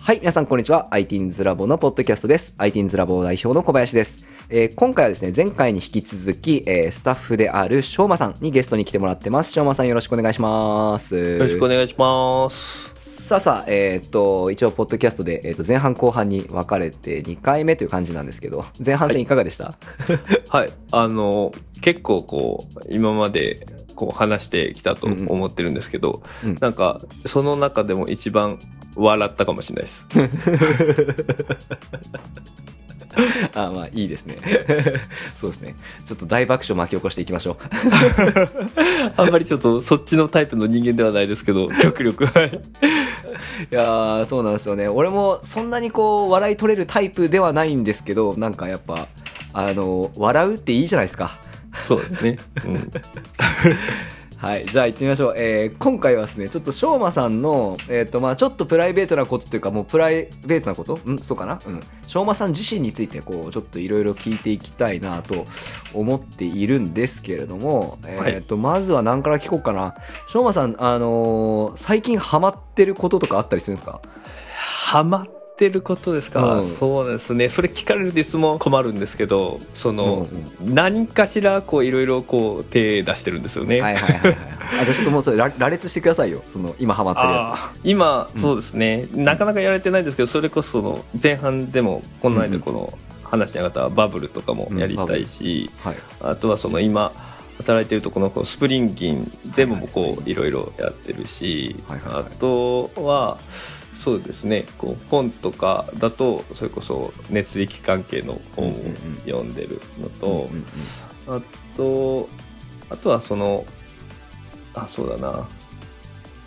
はい、皆さんこんにちは。ITINS ラボのポッドキャストです。ITINS ラボ代表の小林です。えー今回はですね、前回に引き続き、えースタッフであるしょうまさんにゲストに来てもらってます。しょうまさんよろしくお願いします。よろしくお願いします。さあさあ、えーっと、一応、ポッドキャストで、えーっと、前半後半に分かれて2回目という感じなんですけど、前半戦いかがでした、はい。あの、結構こう、今までこう話してきたと思ってるんですけど、うんうんなんか、その中でも一番笑ったかもしれないです。あまあ、いいですね。そうですね。ちょっと大爆笑巻き起こしていきましょう。あんまりちょっとそっちのタイプの人間ではないですけど、極力。はい。いやーそうなんですよね俺もそんなにこう笑い取れるタイプではないんですけどなんかやっぱあの笑うっていいじゃないですかそうですね。うん。はいじゃあ行ってみましょう、えー今回はですねちょっとしょうまさんの、えーとまあ、ちょっとプライベートなことというかもうプライベートなこと？んそうかな？うん。しょうまさん自身についてこうちょっといろいろ聞いていきたいなと思っているんですけれども、えーとまずは何から聞こうかな。しょうまさんあのー最近ハマってることとかあったりするんですか？ハマってることですか、うんそうですね。それ聞かれるといつも困るんですけど、その、うん何かしらこういろいろこう手出してるんですよね。はいはいはいはい。あじゃあちょっともうそれ羅羅列してくださいよ。その今ハマってるやあー今、うんそうですねなかなかやられてないんですけどそれこそその前半でもこの間この話しなかったバブルとかもやりたいし、つ。はい。あとはその今働いてるとこのスプリンギンでもこういろいろやってるし、あとはそうですねこう本とかだとそれこそ熱力関係の本を読んでるのと、あと、あとはその、あ、そうだな。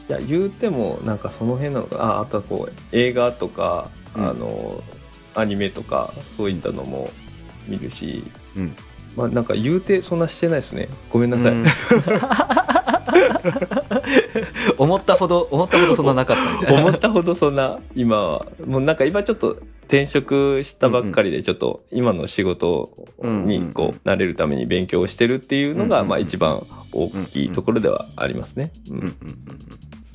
いや、言うても、なんかその辺なのかな。あ、あとはこう、映画とか、うんあの、アニメとか、そういったのも見るし、うんまあなんか言うてそんなしてないですね。ごめんなさい。うん 思ったほど、思ったほどそんななかったみたいな。思ったほどそんな、今は、もうなんか今ちょっと転職したばっかりで、ちょっと今の仕事にこう、慣れるために勉強をしてるっていうのが、まあ一番大きいところではありますね。うんうんうんうんうん。い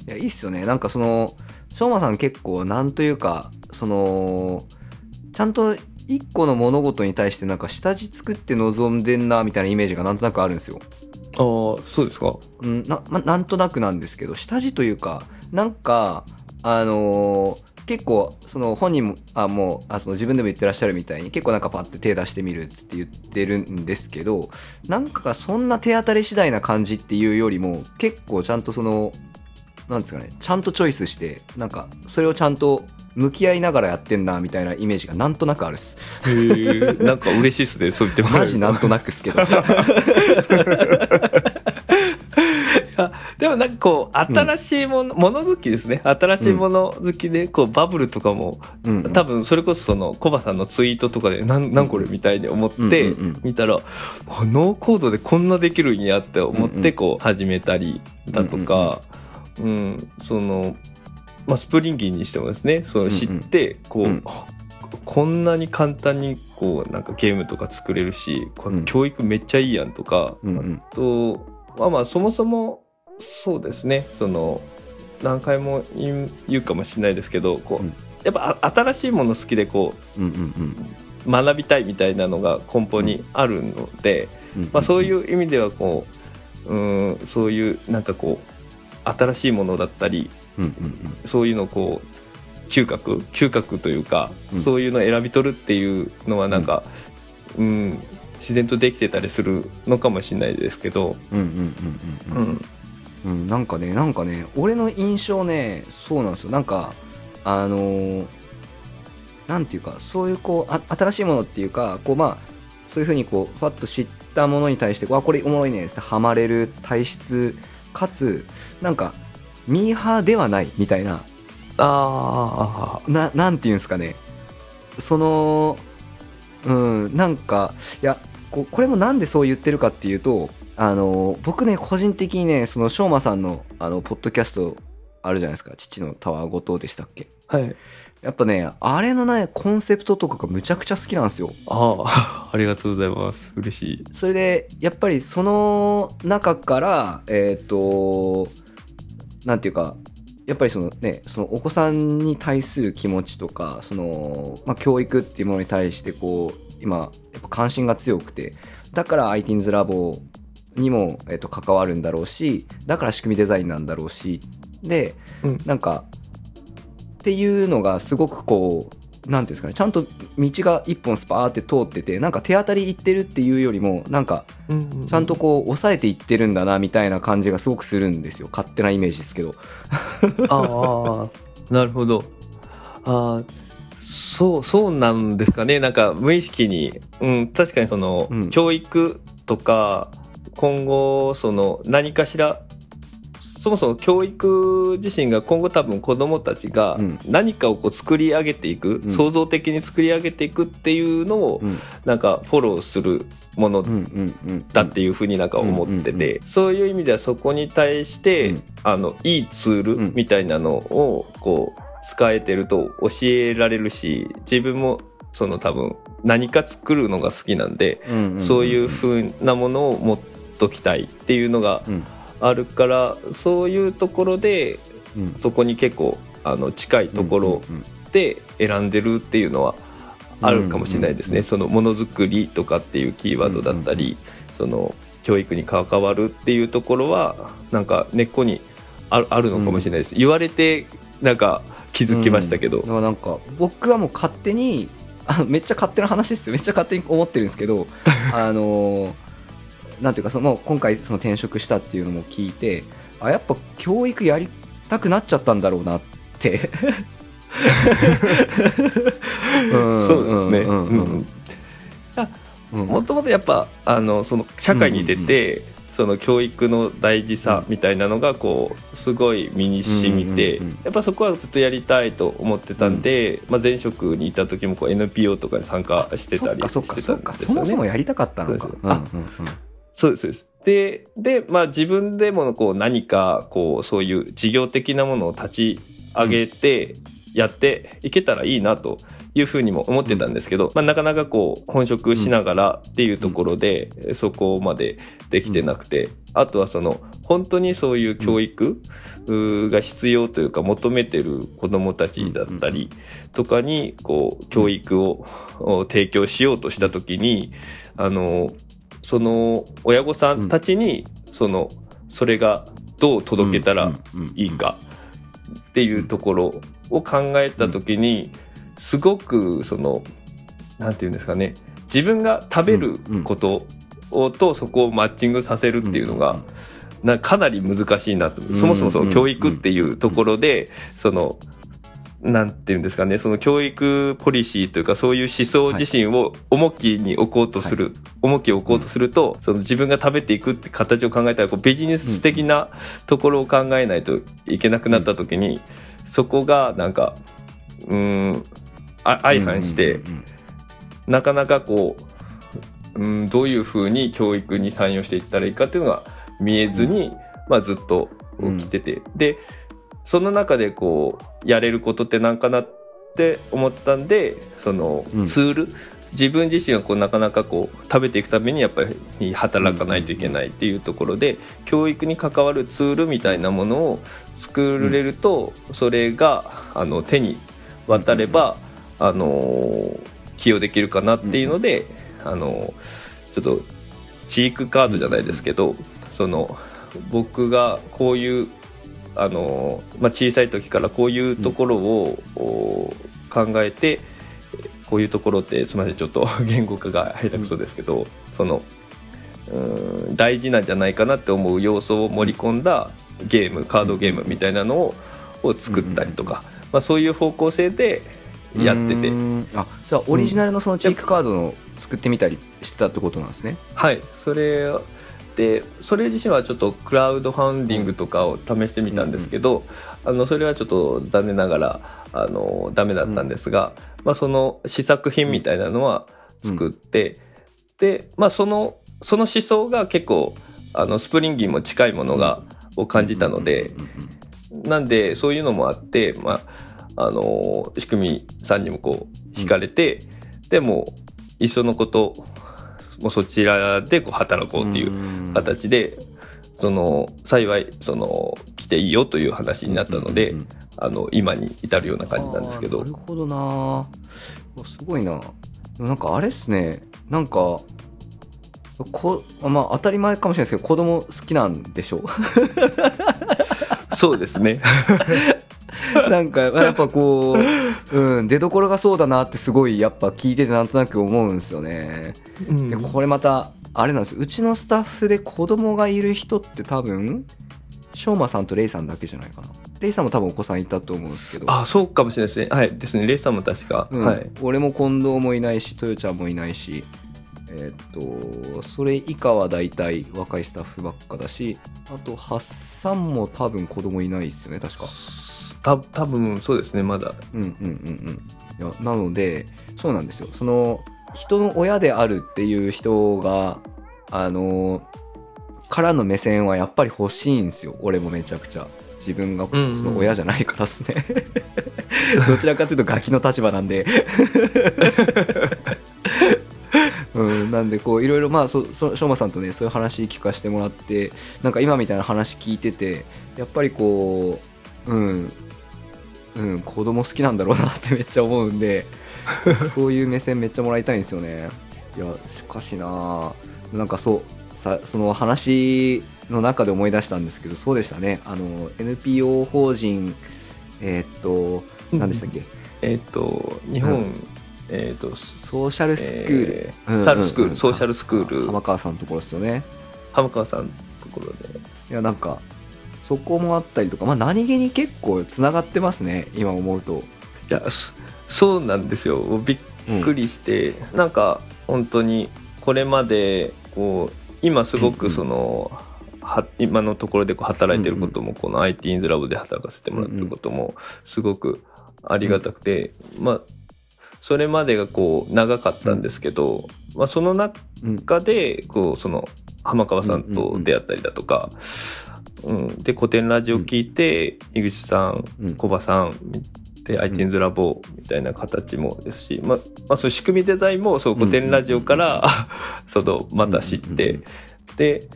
や、いいっすよね。なんかその、しょうまさん結構、なんというか、その、ちゃんと一個の物事に対してなんか下地作って臨んでんな、みたいなイメージがなんとなくあるんですよ。ああ、そうですか。うん、な、ま、なんとなくなんですけど、下地というか、なんか、あのー結構、その本人も、あ、もう、あ、その自分でも言ってらっしゃるみたいに、結構なんかパッて手出してみるって言ってるんですけど、なんかそんな手当たり次第な感じっていうよりも、結構ちゃんとその、なんですかね、ちゃんとチョイスして、なんか、それをちゃんと向き合いながらやってんな、みたいなイメージがなんとなくあるっす。なんか嬉しいですね、そう言ってもマジなんとなくっすけど。あでもなんかこう、新しいもの、もの好きですね。新しいもの好きで、こう、 Bubble とかも、うん多分それこそその、コバさんのツイートとかで、なん、なんこれみたいに思ってうんうんうん、見たら、あノーコードでこんなできるんやって思っうんうん。て、こう、始めたりだとか、うん、その、まあ、 Springin'にしてもですね、その知って、こう、うん。あこんなに簡単にこうなんかゲームとか作れるしこうん。れ教育めっちゃいいやんとか、うんうん。あとまあまあそもそもそうですねその何回も言うかもしれないですけどこう、うん。やっぱあ新しいもの好きでこうんうんう学びたいみたいなのが根本にあるので、うん。まあ、そういう意味ではこううんそういうなんかこう新しいものだったりうんうんうん。そういうのをこう嗅覚嗅覚というか、うんそういうのを選び取るっていうのはなんか、うん自然とできてたりするのかもしれないですけど、うんうんうんううんうん。ん、うん、なんかね、なんかね、俺の印象ね、そうなんですよ。なんか、あのーなんていうか、そういうこう、あ新しいものっていうか、こう、まあ、そういうふうにこう、ファッと知ったものに対して、わ、これおもろいね、ってハマれる体質、かつ、なんか、ミーハーではないみたいな、ああな、なんていうんですかね。その、うん、なんか、いや、ここれもなんでそう言ってるかっていうと、あの、僕ね、個人的にね、その、しょうまさんの、あの、ポッドキャストあるじゃないですか。父のタワーごとでしたっけはいやっぱね、あれのね、コンセプトとかがむちゃくちゃ好きなんですよ。ああ ありがとうございます嬉しいそれで、やっぱりその中から、えっ、と、なんていうか、やっぱりそのねそのお子さんに対する気持ちとかその、まあ、教育っていうものに対してこう今やっぱ関心が強くてだから ITINS ラボにも、えっと、関わるんだろうしだから仕組みデザインなんだろうしで、うん。なんかっていうのがすごくこうなんていうんですかねちゃんと道が一本スパーって通っててなんか手当たりいってるっていうよりもなんかちゃんとこう抑えていってるんだなみたいな感じがすごくするんですよ。勝手なイメージですけど。ああなるほど。ああそうそうなんですかね。なんか無意識に、うん、確かにその、うん。教育とか今後その何かしらそもそも教育自身が今後多分子どもたちがうん。何かをこう作り上げていく、うん。創造的に作り上げていくっていうのをうん。なんかフォローするものだっていうふうになんか思ってて、うんそういう意味ではそこに対して、うん。あのいいツーうんルみたいなのをこう使えてると教えられるし自分もその多分何か作るのが好きなんで、そういうふうなものを持っときたいっていうのがうんあるからそういうところでうん。そこに結構あの近いところうんで選んでるっていうのはあるかもしれないですね、うんうんうん。そのものづくりとかっていうキーワードだったり、その教育に関わるっていうところはなんか根っこにあるあるのかもしれないです、言われてなんか気づきましたけど、だからなんか僕はもう勝手にあのめっちゃ勝手な話ですよ。めっちゃ勝手に思ってるんですけど あのーなんていうかその今回その転職したっていうのも聞いてあやっぱ教育やりたくなっちゃったんだろうなって。うんそうですね、うん。うん。うん。うんもともとやっぱあのその社会に出て、その教育の大事さみたいなのがこうすごい身に染みて、うんうんうん。やっぱそこはずっとやりたいと思ってたんで、まあ、前職にいた時もこう NPO とかに参加してたりしてそっかそっかそっか。そたんですよねもそもやりたかったのか。うんそうですそうです。でで、まあ、自分でもこう何かこうそういう事業的なものを立ち上げてやっていけたらいいなというふうにも思ってたんですけど、まあ、なかなかこう本職しながらっていうところで、そこまでできてなくて、あとはその本当にそういう教育が必要というか求めてる子どもたちだったりとかにこう教育をお提供しようとした時にあのその親御さんたちにそのそれがどう届けたらいいかっていうところを考えた時にすごくそのなんていうんですかね自分が食べることをとそこをマッチングさせるっていうのがなかなり難しいなと。うんそもそもその教育っていうところでそのなんていうんですかねその教育ポリシーというかそういう思想自身を重きに置こうとする、重きを置こうとすると、その自分が食べていくって形を考えたらこうビジネス的なところを考えないといけなくなった時に、そこがなんかうーんあ相反して、うんうんうんなかなかこう、うん、どういうふうに教育に参与していったらいいかっていうのが見えずに、まあ、ずっと起きてて、でその中でこうやれることって何かなって思ったんでそのうん。ツール、自分自身がこうなかなかこう食べていくためにやっぱり働かないといけないっていうところで、教育に関わるツールみたいなものを作れると、それがあの手に渡れば、あの起用できるかなっていうので、あのちょっとチークカードじゃないですけど、その僕がこういうあの、まあ、小さい時からこういうところを、お考えてこういうところってすみませんちょっと 言語化が下手くそですけど、そのうん大事なんじゃないかなって思う要素を盛り込んだゲームカードゲームみたいなのをを作ったりとか、まあ、そういう方向性でやってて。あじゃあオリジナルのそのチークカードの作ってみたりしてたってことなんですね。はい。それでそれ自身はちょっとクラウドファンディングとかを試してみたんですけど、あのそれはちょっと残念ながらあのダメだったんですが、まあ、その試作品みたいなのは作って、で、まあ、そのその思想が結構あのスプリンギーも近いものが、を感じたので、なんでそういうのもあって、まあ、あの仕組みさんにもこう惹かれて、でもいっそのこともうそちらでこう働こうっていううん。形でその幸いその来ていいよという話になったので、あの今に至るような感じなんですけど。なるほどな。おすごいな。でもなんかあれっすね。なんかこまあ当たり前かもしれないですけど子供好きなんでしょ そうですね なんかやっぱこう、うん、出どころがそうだなってすごいやっぱ聞いててなんとなく思うんですよね。うんでこれまたあれなんですようちのスタッフで子供がいる人って多分しょうまさんとレイさんだけじゃないかな。レイさんも多分お子さんいたと思うんですけど。あそうかもしれないですねはいですねレイさんも確か、うんはい俺も近藤もいないし、トヨちゃんもいないし、えーっと、それ以下は大体若いスタッフばっかだし、あと、ハッサンも多分子供いないっすよね、確か。た多分そうですねまだうんうんうんうん。いや、なので、そうなんですよ。その、人の親であるっていう人が、あの、からの目線はやっぱり欲しいんですよ。俺もめちゃくちゃ。自分がその親じゃないからっすね。どちらかというとガキの立場なんで。うん、なんでこういろいろまあそそしょうまさんとねそういう話聞かせてもらってなんか今みたいな話聞いててやっぱりこううんうん子供好きなんだろうなってめっちゃ思うんで そういう目線めっちゃもらいたいんですよね。いやしかしななんかそうさその話の中で思い出したんですけどそうでしたね。あの NPO 法人えーっと何でしたっけ、えっ、と日本、うん。えっ、とソーシャルスクール、えうんうんうんサル。スクールソーシャルスクール。浜川さんのところですよね。浜川さんのところで。いやなんかそこもあったりとかまあ何気に結構つながってますね今思うと。いやそそうなんですよ。びっくりして、なんか本当にこれまでこう今すごくその、は今のところでこう働いてることも、この IT インズラボで働かせてもらってることもすごくありがたくて、まあそれまでがこう長かったんですけど、まあ、その中でこうその浜川さんと出会ったりだとか、うん。で古典ラジオ聞いて、井口さんうん。小葉さんで iTunes ラボみたいな形もですし、まあまあ、そういう仕組みデザインもそう古典ラジオから、そのまた知って、うんうんで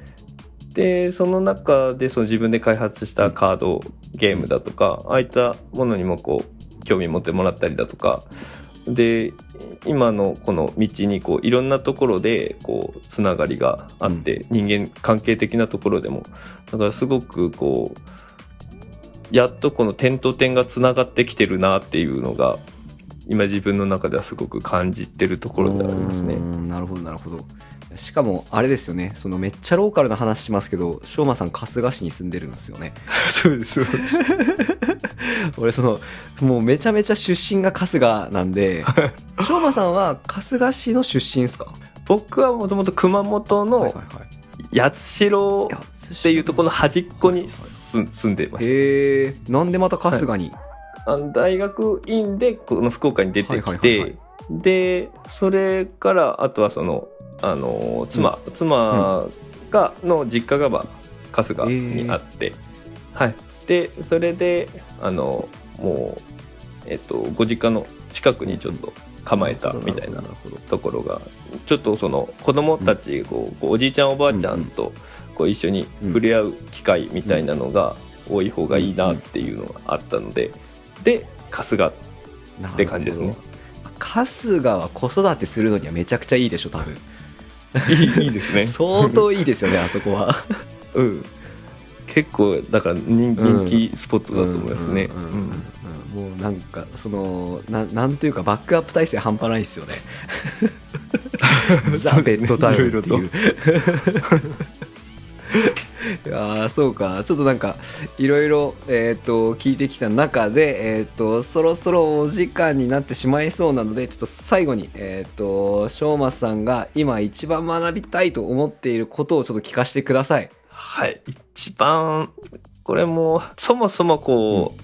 でその中でその自分で開発したカードゲームだとかああいったものにもこう興味持ってもらったりだとかで今のこの道にこういろんなところでこうつながりがあって、人間関係的なところでも。だからすごくこうやっとこの点と点がつながってきてるなっていうのが今自分の中ではすごく感じてるところでありますね。なるほどなるほど。しかもあれですよね。そのめっちゃローカルな話しますけどしょうまさん春日市に住んでるんですよね。そうですそうです 俺そのもうめちゃめちゃ出身が春日なんでしょうまさんは春日市の出身ですか？僕はもともと熊本はいのはいはい。八代っていうところの端っこに住住んでましたへえ。なんでまた春日に、あの大学院でこの福岡に出てきはいはいはいはてい。でそれからあとはそのあの妻、妻がの実家がまあ春日にあって、はいでそれであのもうえっとご実家の近くにちょっと構えたみたいなところがちょっとその子供たちこうこうおじいちゃんおばあちゃんとこう一緒に触れ合う機会みたいなのが多い方がいいなっていうのがあったのでで春日って感じですね。春日は子育てするのにはめちゃくちゃいいでしょ多分。いいですね。相当いいですよねあそこは。うん結構だから人気スポットだと思いますね。もうなんかそのななんというかバックアップ体制半端ないですよね。ザ・ベッドタウンっていう。いやーそうか。ちょっとなんかいろいろえっ、と聞いてきた中でえっ、とそろそろお時間になってしまいそうなのでちょっと最後にえっ、としょうまさんが今一番学びたいと思っていることをちょっと聞かせてください。はい。一番これもそもそもこう、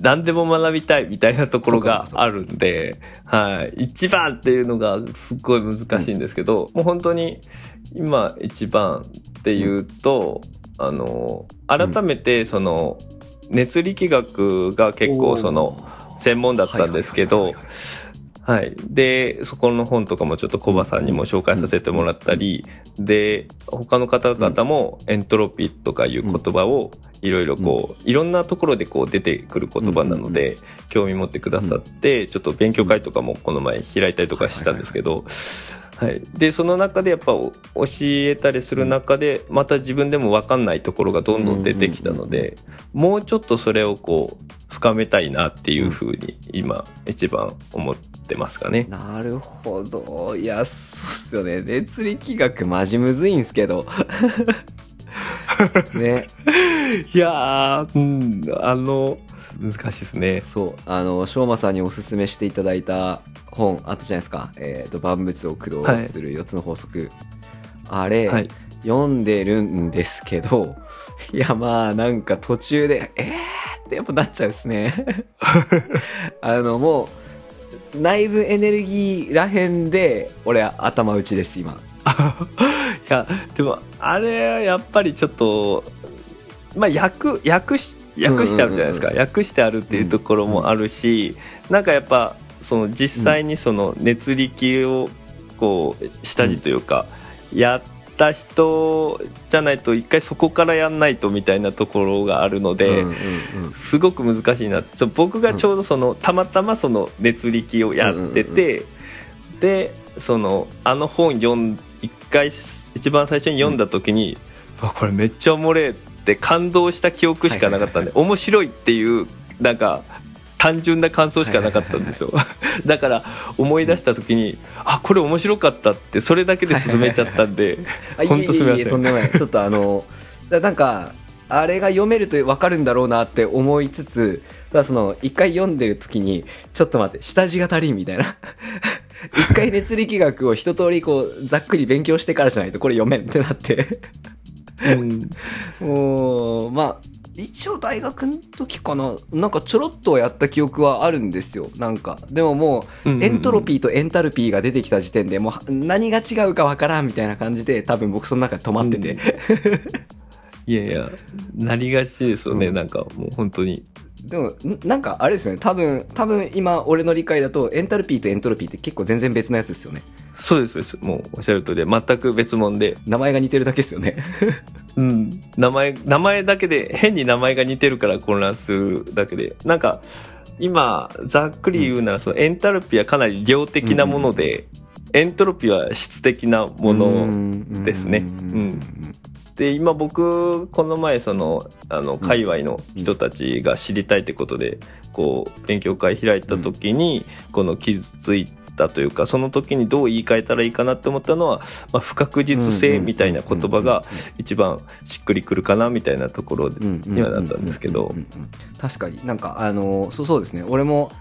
何でも学びたいみたいなところがあるんで、はい、一番っていうのがすっごい難しいんですけど、もう本当に今一番っていうと、あの改めてその熱力学が結構その専門だったんですけどはいはいはいはいはい。で、そこの本とかもちょっとコバさんにも紹介させてもらったり、で、他の方々もエントロピーとかいう言葉をいろいろこう、いろんなところでこう出てくる言葉なので、興味持ってくださって、ちょっと勉強会とかもこの前開いたりとかしたんですけど、はい。で、その中でやっぱお教えたりする中で、また自分でも分かんないところがどんどん出てきたので、もうちょっとそれをこう、深めたいなっていうふうに今一番思ってますかね。なるほど。いや、そうっすよね。熱力学マジむずいんすけど。ね。いやー、うん、あの、難しいですね。そう。あの、しょうまさんにおすすめしていただいた本あったじゃないですか。えっ、と、万物を駆動する4つの法則。あれ、はい。読んでるんですけど、いや、まあ、なんか途中で、えーってやっぱなっちゃうですね。あの、もう、内部エネルギーらへんで、俺、頭打ちです、今。いや、でも、あれはやっぱりちょっと、まあ、訳、訳し、訳してあるじゃないですか。うん訳してあるっていうところもあるし、なんかやっぱ、その実際にその熱力を、こう、下地というか、やった人じゃないと一回そこからやんないとみたいなところがあるので、うんうんうん。すごく難しいなちょ僕がちょうどその、たまたまその熱力をやってて、でそのあの本読ん一回一番最初に読んだ時に、うわこれめっちゃおもれえって感動した記憶しかなかったんで、面白いっていうなんか単純な感想しかなかったんですよ。だから思い出した時に、あこれ面白かったってそれだけで進めちゃったんで本当すみません。とんでもない。ちょっとあのだなんかあれが読めると分かるんだろうなって思いつつただその一回読んでる時にちょっと待って下地が足りんみたいな。一回熱力学を一通りこうざっくり勉強してからじゃないとこれ読めんってなってうん。もうまあ一応大学の時かな。なんかちょろっとはやった記憶はあるんですよ。なんか。でももうんうんうん。うエントロピーとエンタルピーが出てきた時点でもう何が違うかわからんみたいな感じで多分僕その中で止まってて、いやいやなりがちですよね、うん。なんかもう本当に。でもんなんかあれですよね。多分多分今俺の理解だとエンタルピーとエントロピーって結構全然別のやつですよねそうですそうです。もうおっしゃる通りで全く別物で、名前が似てるだけですよね。うん、名前名前だけで変に名前が似てるから混乱するだけで。なんか今ざっくり言うなら、そのエンタルピーはかなり量的なもので、エントロピーは質的なものですね。うん。で今僕この前そのあの界隈の人たちが知りたいってことでこう勉強会開いた時にこの気づいたというかその時にどう言い換えたらいいかなって思ったのは、まあ、不確実性みたいな言葉が一番しっくりくるかなみたいなところにはなったんですけど。確かになんかあのそうそうですね。俺も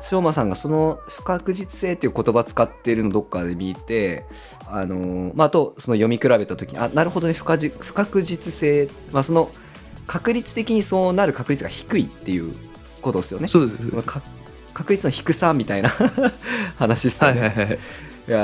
しょうまさんがその不確実性っていう言葉使ってるのどっかで見てあのまああとその読み比べた時にあなるほどね。不確不確実性。まあその確率的にそうなる確率が低いっていうことですよね。そうです確率の低さみたいな 話ですよね、はいはいはい。いや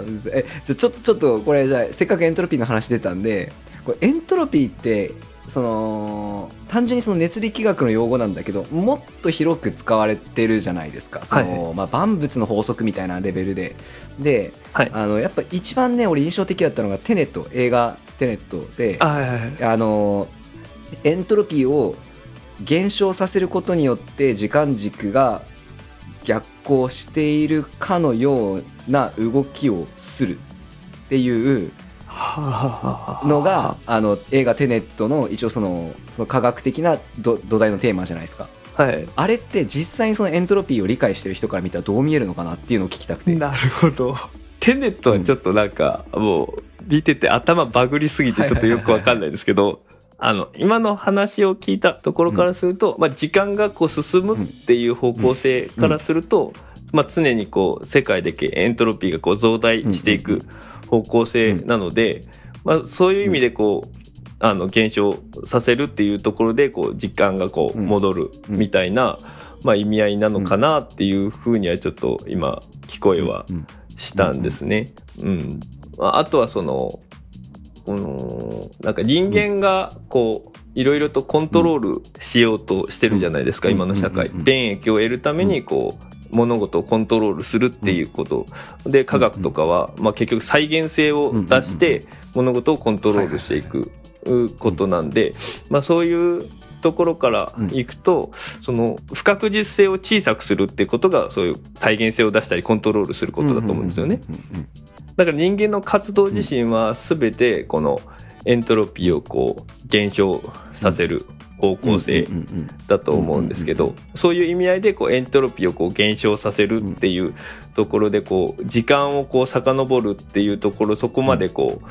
ーえじゃあちょっとちょっとこれじゃあせっかくエントロピーの話出たんでこれエントロピーってその単純にその熱力学の用語なんだけどもっと広く使われてるじゃないですか。その、はいまあ、万物の法則みたいなレベルで。ではい。あのやっぱ一番ね俺印象的だったのがテネット映画テネットであのエントロピーを減少させることによって時間軸が逆行しているかのような動きをするっていうのがあの映画「テネット」の一応そのその科学的など土台のテーマじゃないですか。はい。あれって実際にそのエントロピーを理解してる人から見たらどう見えるのかなっていうのを聞きたくて。なるほど。テネットはちょっとなんか、もう見てて頭バグりすぎてちょっとよくわかんないですけど、あの今の話を聞いたところからすると、まあ、時間がこう進むっていう方向性からすると、まあ、常にこう世界でエントロピーがこう増大していく方向性なので、まあ、そういう意味でこうあの減少させるっていうところでこう時間がこう戻るみたいな、まあ、意味合いなのかなっていうふうにはちょっと今聞こえはうん。したんですね。うん。ああとはその、うん、なんか人間がこう、いろいろとコントロールしようとしてるじゃないですか、うん。今の社会。うんうんうん。便益を得るためにこう、物事をコントロールするっていうこと、で科学とかは、まあ、結局再現性を出して物事をコントロールしていくことなんで、まあ、そういうところからいくと、その不確実性を小さくするっていうことがそういう再現性を出したりコントロールすることだと思うんですよね。うんうんうんうん。だから人間の活動自身は全てこのエントロピーをこう減少させる方向性だと思うんですけどそういう意味合いでこうエントロピーをこう減少させるっていうところでこう時間をこう遡るっていうところそこまでこう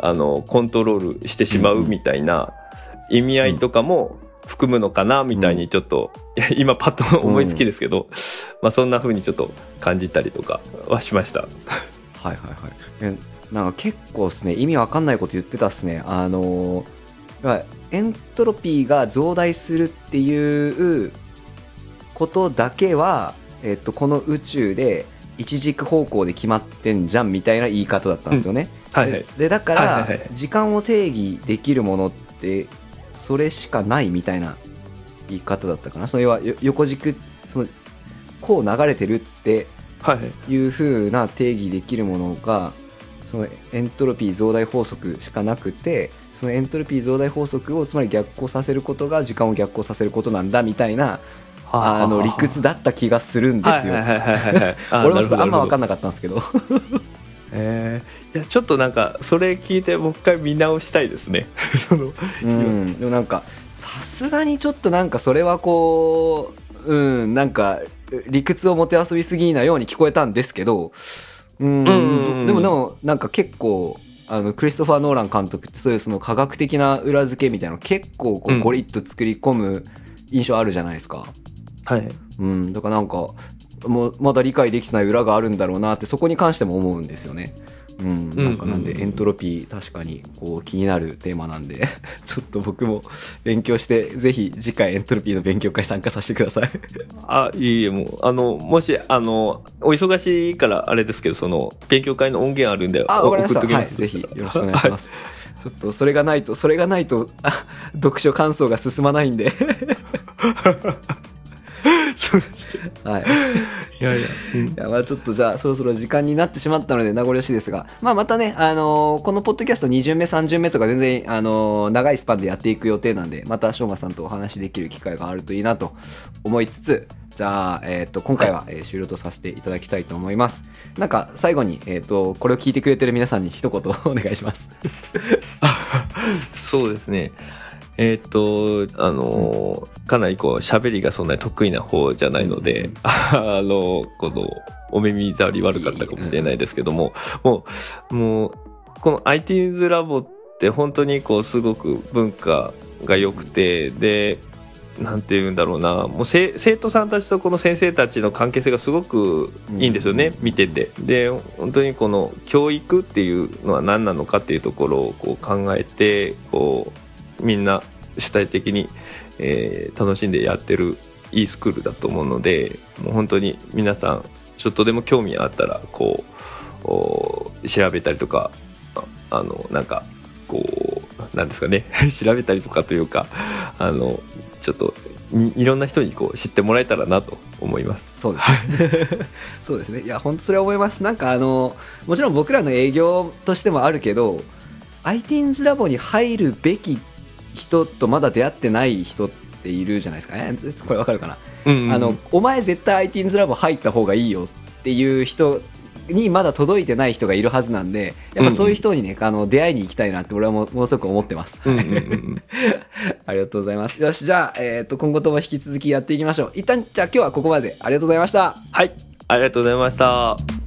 あのコントロールしてしまうみたいな意味合いとかも含むのかなみたいにちょっといや今パッと思いつきですけどまあそんな風にちょっと感じたりとかはしました。はいはいはいなんか結構ですね意味わかんないこと言ってたっすね。あのーエントロピーが増大するっていうことだけは、えっと、この宇宙で一軸方向で決まってんじゃんみたいな言い方だったんですよね、はいはい。ででだから、はいはいはい。時間を定義できるものってそれしかないみたいな言い方だったかな。それはよ横軸そのこう流れてるってはいはい。いう風な定義できるものがそのエントロピー増大法則しかなくてそのエントロピー増大法則をつまり逆行させることが時間を逆行させることなんだみたいなあの理屈だった気がするんですよ。俺もちょっとあんま分かんなかったんですけど。えーいやちょっとなんかそれ聞いてもう一回見直したいですね。うん。でもなんかさすがにちょっとなんかそれはこううんなんか理屈をもてあそびすぎなように聞こえたんですけどうんでもでもなんか結構あのクリストファー・ノーラン監督ってそういうその科学的な裏付けみたいなの結構こううんゴリッと作り込む印象あるじゃないですか。はいうん、だからなんかもうまだ理解できてない裏があるんだろうなってそこに関しても思うんですよね。うん、なんかなんでエントロピー確かにこう気になるテーマなんで ちょっと僕も勉強してぜひ次回エントロピーの勉強会参加させてください。あいいえもうあのもしあのお忙しいからあれですけどその勉強会の音源あるんであ、送っときますぜひよろしくお願いします。ちょっとそれがないとそれがないとあ 読書感想が進まないんで。はい。いやいや、うん。いやまあちょっとじゃあそろそろ時間になってしまったので名残惜しいですが、まあ、またね、あのーこのポッドキャスト2巡目3巡目とか全然、あのー長いスパンでやっていく予定なんでまたしょうがさんとお話しできる機会があるといいなと思いつつじゃあ、えー、と今回は、えー終了とさせていただきたいと思います。なんか最後に、えー、とこれを聞いてくれてる皆さんに一言 お願いします。そうですねえーっとあのかなりこう喋りがそんなに得意な方じゃないので、あのこのお耳障り悪かったかもしれないですけどももうもうこの IT's ラボって本当にこうすごく文化が良くてでなんて言うんだろうなもう生生徒さんたちとこの先生たちの関係性がすごくいいんですよね、うん。見てて。で本当にこの教育っていうのは何なのかっていうところをこう考えてこうみんな主体的に、えー楽しんでやってるいいスクールだと思うのでもう本当に皆さんちょっとでも興味あったらこうお調べたりとかああのなんかこうなんですかね 調べたりとかというかあのちょっといいろんな人にこう知ってもらえたらなと思います。そうですね。そうですね。いや、本当それは思います。なんかあの、もちろん僕らの営業としてもあるけど、ITINS ラボに入るべき人とまだ出会ってない人っているじゃないですか。えこれわかるかな、うんあの、お前絶対 ITINS ラボ入った方がいいよっていう人にまだ届いてない人がいるはずなんで、やっぱそういう人にね、あの、出会いに行きたいなって俺はもものすごく思ってます。うんうんうんうん ありがとうございます。よし、じゃあ、えっ、と、今後とも引き続きやっていきましょう。一旦、じゃあ今日はここまでありがとうございました。はいありがとうございました。